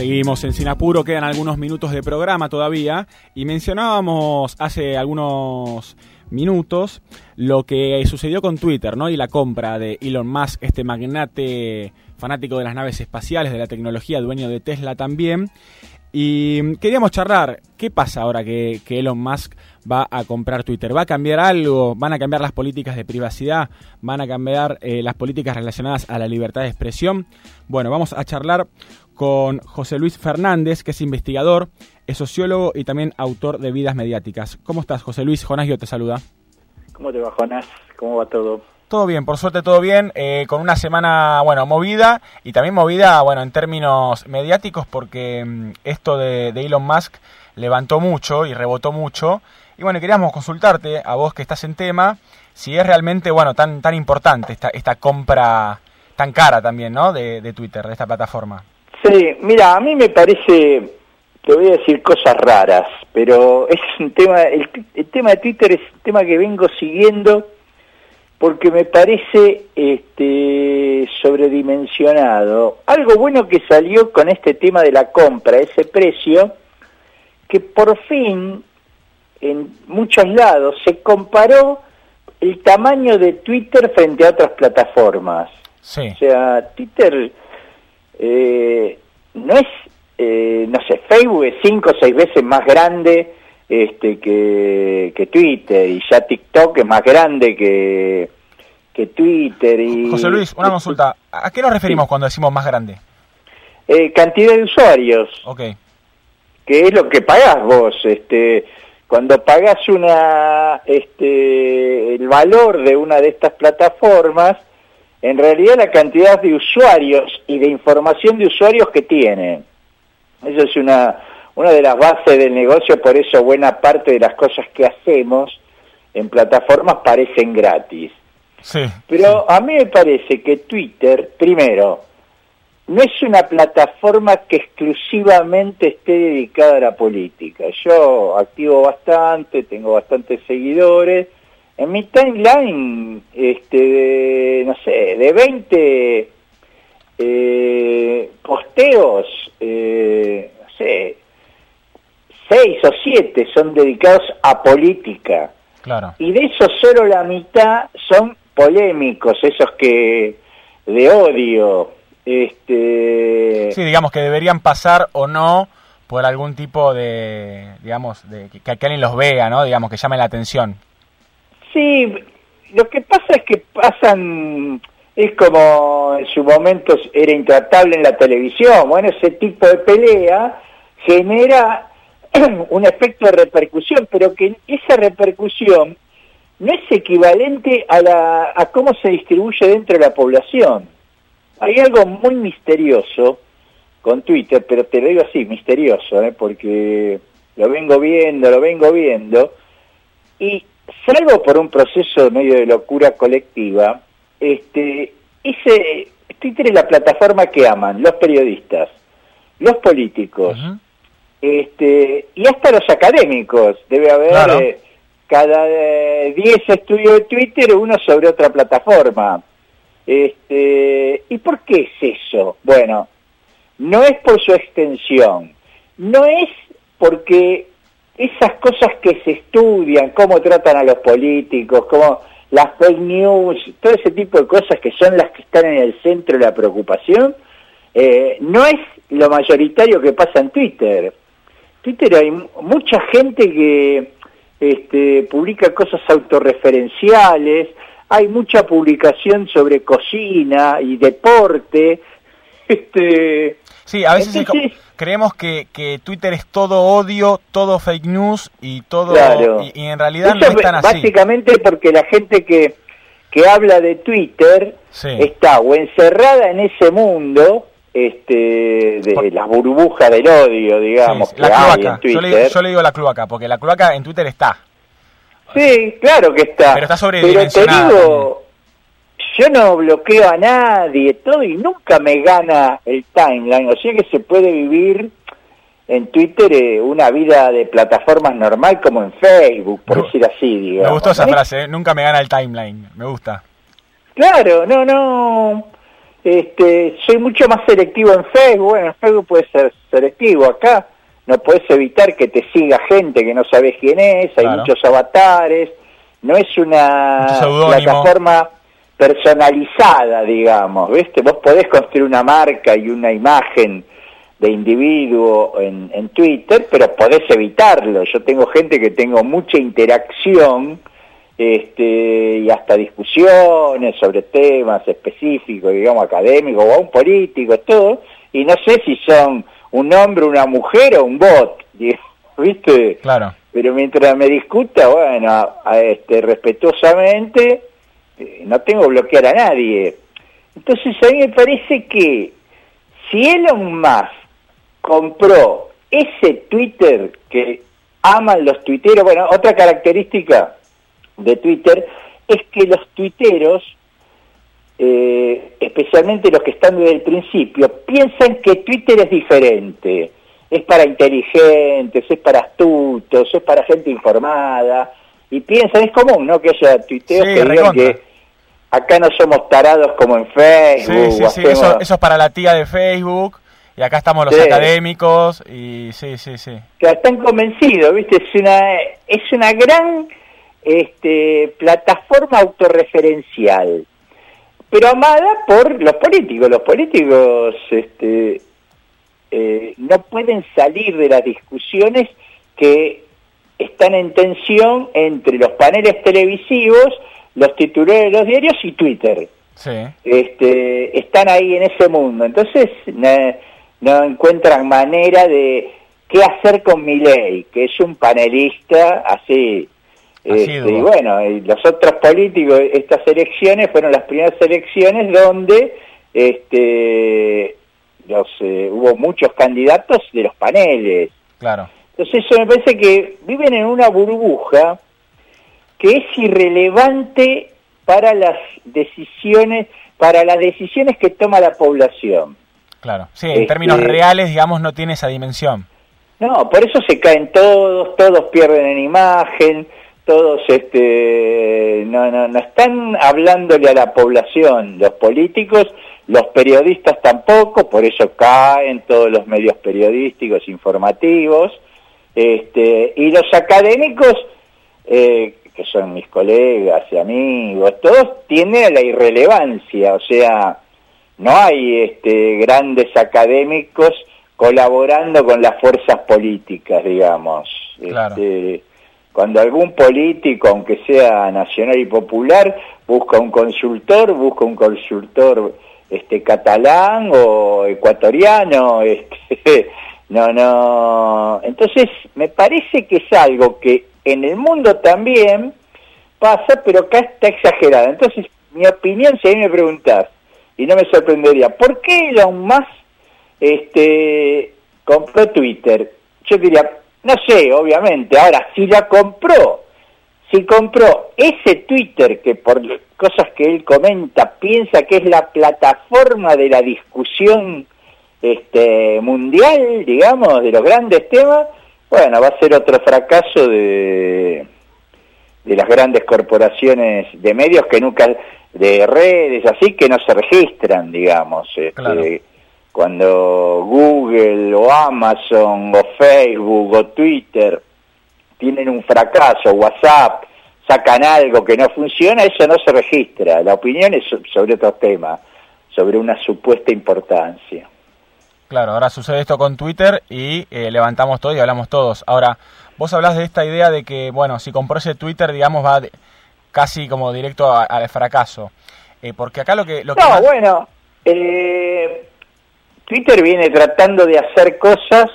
Seguimos en Sinapuro, quedan algunos minutos de programa todavía y mencionábamos hace algunos minutos lo que sucedió con Twitter, ¿no? Y la compra de Elon Musk, este magnate fanático de las naves espaciales, de la tecnología, dueño de Tesla también. Y queríamos charlar, ¿qué pasa ahora que, Elon Musk va a comprar Twitter? ¿Va a cambiar algo? ¿Van a cambiar las políticas de privacidad? ¿Van a cambiar eh, las políticas relacionadas a la libertad de expresión? Bueno, vamos a charlar con José Luis Fernández, que es investigador, es sociólogo y también autor de Vidas Mediáticas. ¿Cómo estás, José Luis? Jonás yo te saluda. ¿Cómo te va, Jonás? ¿Cómo va todo? Todo bien, por suerte todo bien, eh, con una semana, bueno, movida y también movida, bueno, en términos mediáticos porque mm, esto de, Elon Musk levantó mucho y rebotó mucho. Y bueno, queríamos consultarte, a vos que estás en tema, si es realmente, bueno, tan, tan importante esta, esta compra tan cara también, ¿no? De, de Twitter, de esta plataforma. Sí, mira, a mí me parece, te voy a decir cosas raras, pero es un tema, el, tema de Twitter es un tema que vengo siguiendo porque me parece este, sobredimensionado. Algo bueno que salió con este tema de la compra, ese precio, que por fin en muchos lados se comparó el tamaño de Twitter frente a otras plataformas. Sí. O sea, Twitter eh, no es, eh, no sé, Facebook es cinco o seis veces más grande este, que, que Twitter y ya TikTok es más grande que, que Twitter. Y, José Luis, una consulta. ¿A qué nos referimos cuando decimos más grande? Eh, cantidad de usuarios. Ok. Que es lo que pagás vos. Este, cuando pagás una, este, el valor de una de estas plataformas, en realidad la cantidad de usuarios y de información de usuarios que tiene. Eso es una, una de las bases del negocio, por eso buena parte de las cosas que hacemos en plataformas parecen gratis. Sí, Pero a mí me parece que Twitter, primero, no es una plataforma que exclusivamente esté dedicada a la política. Yo activo bastante, tengo bastantes seguidores, en mi timeline, este, de, no sé, de 20 eh, posteos, eh, no sé, 6 o 7 son dedicados a política. Claro. Y de esos solo la mitad son polémicos, esos que de odio. Este... Sí, digamos que deberían pasar o no por algún tipo de, digamos, de que, que alguien los vea, ¿no? Digamos, que llame la atención. Sí, lo que pasa es que pasan, es como en su momento era intratable en la televisión, bueno, ese tipo de pelea genera un efecto de repercusión, pero que esa repercusión no es equivalente a, la, a cómo se distribuye dentro de la población. Hay algo muy misterioso con Twitter, pero te lo digo así, misterioso, ¿eh? porque lo vengo viendo, lo vengo viendo, y salvo por un proceso medio de locura colectiva, este, ese, Twitter es la plataforma que aman los periodistas, los políticos, este, y hasta los académicos. Debe haber eh, cada 10 eh, estudios de Twitter uno sobre otra plataforma. Este, ¿Y por qué es eso? Bueno, no es por su extensión, no es porque esas cosas que se estudian, cómo tratan a los políticos, cómo las fake news, todo ese tipo de cosas que son las que están en el centro de la preocupación, eh, no es lo mayoritario que pasa en Twitter. Twitter hay mucha gente que este, publica cosas autorreferenciales, hay mucha publicación sobre cocina y deporte. Este, sí, a veces creemos que, que, Twitter es todo odio, todo fake news y todo y, en realidad no es tan así. Básicamente porque la gente que, que habla de Twitter está o encerrada en ese mundo este de las burbujas del odio, digamos, la cloaca. Yo, le, digo la cloaca, porque la cloaca en Twitter está. Sí, claro que está. Pero está. Pero te digo, yo no bloqueo a nadie, todo, y nunca me gana el timeline. O sea que se puede vivir en Twitter eh, una vida de plataformas normal como en Facebook, por decir así, digamos. Me gustó esa frase, ¿eh? nunca me gana el timeline, me gusta. Claro, no, no. Este, soy mucho más selectivo en Facebook, bueno, en Facebook puede ser selectivo, acá no puedes evitar que te siga gente que no sabes quién es, hay muchos avatares, no es una plataforma personalizada, digamos, ¿viste? Vos podés construir una marca y una imagen de individuo en, en Twitter, pero podés evitarlo. Yo tengo gente que tengo mucha interacción este, y hasta discusiones sobre temas específicos, digamos, académicos o aún políticos, todo, y no sé si son un hombre, una mujer o un bot, ¿viste? Claro. Pero mientras me discuta, bueno, este, respetuosamente, eh, no tengo que bloquear a nadie. Entonces a mí me parece que si Elon Musk compró ese Twitter que aman los tuiteros, bueno, otra característica de Twitter es que los tuiteros, eh, especialmente los que están desde el principio, piensan que Twitter es diferente. Es para inteligentes, es para astutos, es para gente informada. Y piensan, es común, ¿no? Que haya tuiteos que digan que acá no somos tarados como en Facebook. Sí, sí, sí. Eso, eso, es para la tía de Facebook. Y acá estamos los académicos. Y sí, sí, sí. Que están convencidos, ¿viste? Es una, es una gran este, plataforma autorreferencial, pero amada por los políticos. Los políticos este, eh, no pueden salir de las discusiones que están en tensión entre los paneles televisivos, los titulares de los diarios y Twitter. Este, están ahí en ese mundo. Entonces no, no encuentran manera de qué hacer con mi ley, que es un panelista así este, y bueno, los otros políticos, estas elecciones fueron las primeras elecciones donde este, los, eh, hubo muchos candidatos de los paneles. Claro. Entonces eso me parece que viven en una burbuja que es irrelevante para las decisiones, para las decisiones que toma la población. Claro, sí, en términos este, reales, digamos, no tiene esa dimensión. No, por eso se caen todos, todos pierden en imagen, todos este no, no, no están hablándole a la población, los políticos, los periodistas tampoco, por eso caen todos los medios periodísticos informativos, este, y los académicos, eh, que son mis colegas y amigos, todos tienen la irrelevancia, o sea, no hay este, grandes académicos colaborando con las fuerzas políticas, digamos. Este, cuando algún político, aunque sea nacional y popular, busca un consultor, busca un consultor este catalán o ecuatoriano, este, no, no. Entonces, me parece que es algo que en el mundo también pasa, pero acá está exagerado. Entonces, mi opinión, si a mí me preguntás, y no me sorprendería, ¿por qué Elon Musk este, compró Twitter? Yo diría, no sé, obviamente. Ahora, si la compró, si compró ese Twitter que por cosas que él comenta piensa que es la plataforma de la discusión este, mundial, digamos, de los grandes temas, bueno, va a ser otro fracaso de, de las grandes corporaciones de medios que nunca, de redes así, que no se registran, digamos. Este, cuando Google o Amazon o Facebook o Twitter tienen un fracaso, WhatsApp, sacan algo que no funciona, eso no se registra. La opinión es sobre otro tema, sobre una supuesta importancia. Claro, ahora sucede esto con Twitter y eh, levantamos todo y hablamos todos. Ahora, vos hablas de esta idea de que, bueno, si compró ese Twitter, digamos, va casi como directo al fracaso. Eh, porque acá lo que... Lo no, bueno, eh, Twitter viene tratando de hacer cosas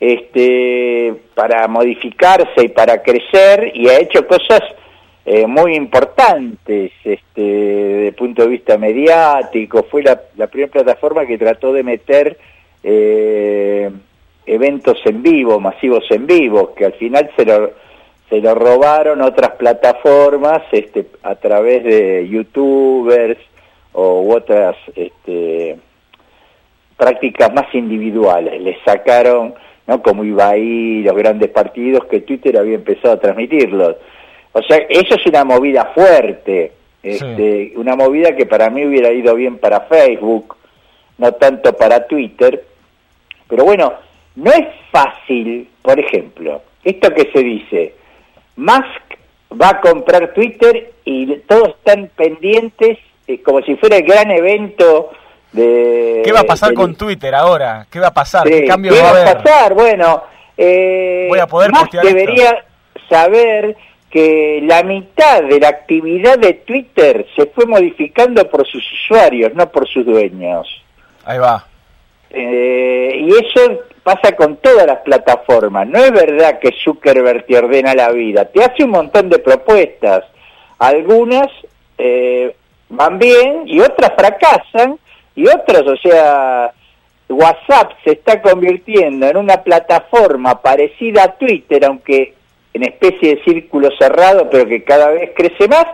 este, para modificarse y para crecer y ha hecho cosas eh, muy importantes este, desde el punto de vista mediático. Fue la, primera plataforma que trató de meter eh, eventos en vivo, masivos en vivo, que al final se lo, se lo robaron otras plataformas este, a través de youtubers o otras... Este, prácticas más individuales. Le sacaron, ¿no? Como iba ahí los grandes partidos que Twitter había empezado a transmitirlos. O sea, eso es una movida fuerte. Este, Una movida que para mí hubiera ido bien para Facebook, no tanto para Twitter. Pero bueno, no es fácil, por ejemplo, esto que se dice, Musk va a comprar Twitter y todos están pendientes eh, como si fuera el gran evento de... ¿Qué va a pasar con Twitter ahora? ¿Qué va a pasar? ¿Qué cambio va a haber? a pasar? Bueno, eh, Voy a poder debería saber que la mitad de la actividad de Twitter se fue modificando por sus usuarios, no por sus dueños. Ahí va. Eh, y eso pasa con todas las plataformas. No es verdad que Zuckerberg te ordena la vida, te hace un montón de propuestas. Algunas eh, van bien y otras fracasan y otras, o sea, WhatsApp se está convirtiendo en una plataforma parecida a Twitter, aunque en especie de círculo cerrado, pero que cada vez crece más,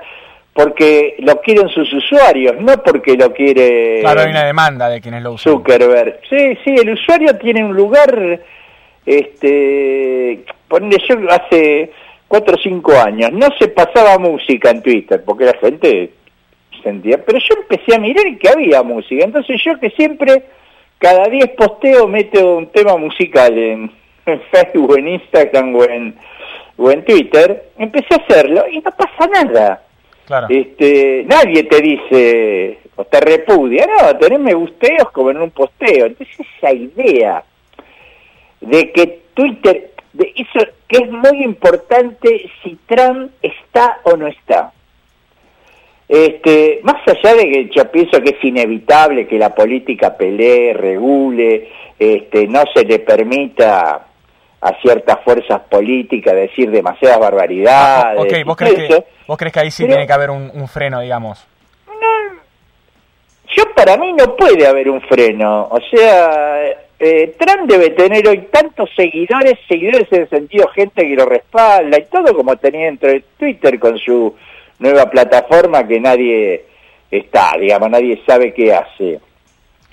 porque lo quieren sus usuarios, no porque lo quiere... Claro, hay una demanda de quienes lo usan. Zuckerberg. Sí, sí, el usuario tiene un lugar, este, ponle yo hace cuatro o cinco años, no se pasaba música en Twitter, porque la gente sentía, pero yo empecé a mirar que había música, entonces yo que siempre, cada diez posteos meto un tema musical en, en Facebook, en Instagram o en, o en Twitter, empecé a hacerlo y no pasa nada. Este, nadie te dice o te repudia, no, tenés me gusteos como en un posteo. Entonces esa idea de que Twitter, de eso que es muy importante si Trump está o no está. Este, más allá de que yo pienso que es inevitable que la política pelee, regule, este, no se le permita a ciertas fuerzas políticas decir demasiadas barbaridades. Ah, ¿vos crees, que, ¿vos crees que ahí sí tiene que haber un, freno, digamos? No, yo para mí no puede haber un freno. O sea, eh, Trump debe tener hoy tantos seguidores, seguidores en el sentido gente que lo respalda y todo como tenía dentro de Twitter con su nueva plataforma que nadie está, digamos, nadie sabe qué hace.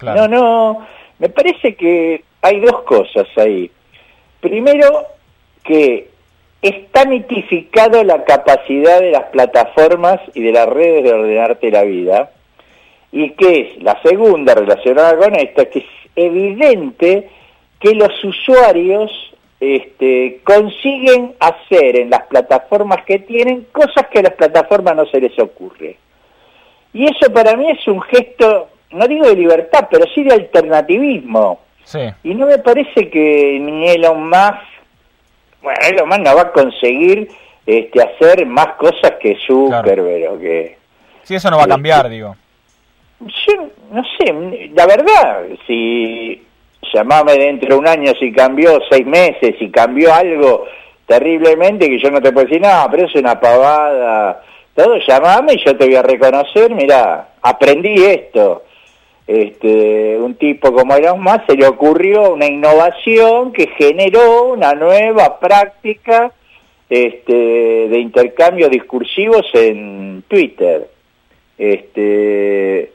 No, no, me parece que hay dos cosas ahí. Primero, que está mitificado la capacidad de las plataformas y de las redes de ordenarte la vida, y que es la segunda relacionada con esto, que es evidente que los usuarios este, consiguen hacer en las plataformas que tienen cosas que a las plataformas no se les ocurre. Y eso para mí es un gesto, no digo de libertad, pero sí de alternativismo. Y no me parece que ni Elon Musk, bueno, Elon Musk no va a conseguir este, hacer más cosas que Zuckerberg o que... Sí, eso no va a cambiar, este, digo. Yo no sé, la verdad, si llamame dentro de un año si cambió seis meses, si cambió algo terriblemente que yo no te puedo decir, no, pero es una pavada, todo llamame y yo te voy a reconocer, mira, aprendí esto este, un tipo como Elon Musk se le ocurrió una innovación que generó una nueva práctica este, de intercambio discursivos en Twitter. Este,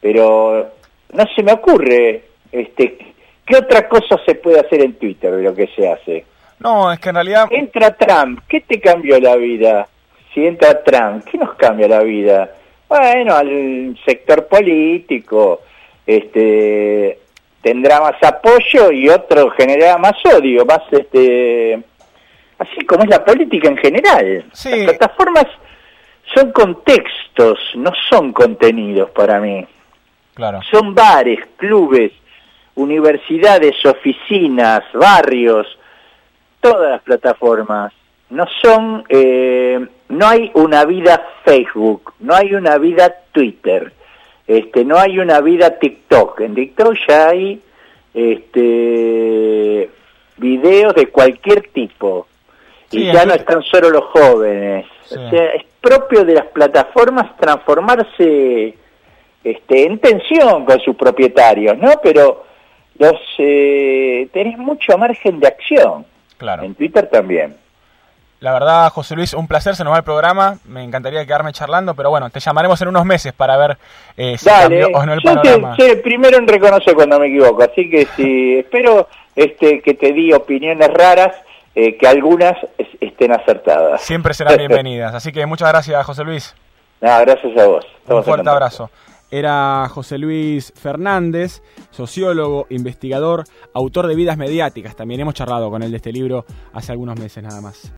pero no se me ocurre este, qué otra cosa se puede hacer en Twitter de lo que se hace. No, es que en realidad... Entra Trump, ¿qué te cambió la vida? Si entra Trump, ¿qué nos cambia la vida? Bueno, al sector político, este, tendrá más apoyo y otro generará más odio, más este, así como es la política en general. Las plataformas son contextos, no son contenidos para mí. Claro. Son bares, clubes, universidades, oficinas, barrios, todas las plataformas. No son, eh, no hay una vida Facebook, no hay una vida Twitter este, no hay una vida TikTok. En TikTok ya hay este, videos de cualquier tipo. y ya no están solo los jóvenes. O sea, es propio de las plataformas transformarse este, en tensión con sus propietarios, ¿no? Pero los eh, tenés mucho margen de acción. Claro. En Twitter también. La verdad, José Luis, un placer, se nos va el programa. Me encantaría quedarme charlando, pero bueno, te llamaremos en unos meses para ver eh, si cambió o no el panorama. Yo primero en reconocer cuando me equivoco, así que si espero este, que te di opiniones raras, eh, que algunas estén acertadas. Siempre serán bienvenidas, así que muchas gracias, José Luis. No, gracias a vos. Un fuerte abrazo. Era José Luis Fernández, sociólogo, investigador, autor de Vidas Mediáticas. También hemos charlado con él de este libro hace algunos meses nada más.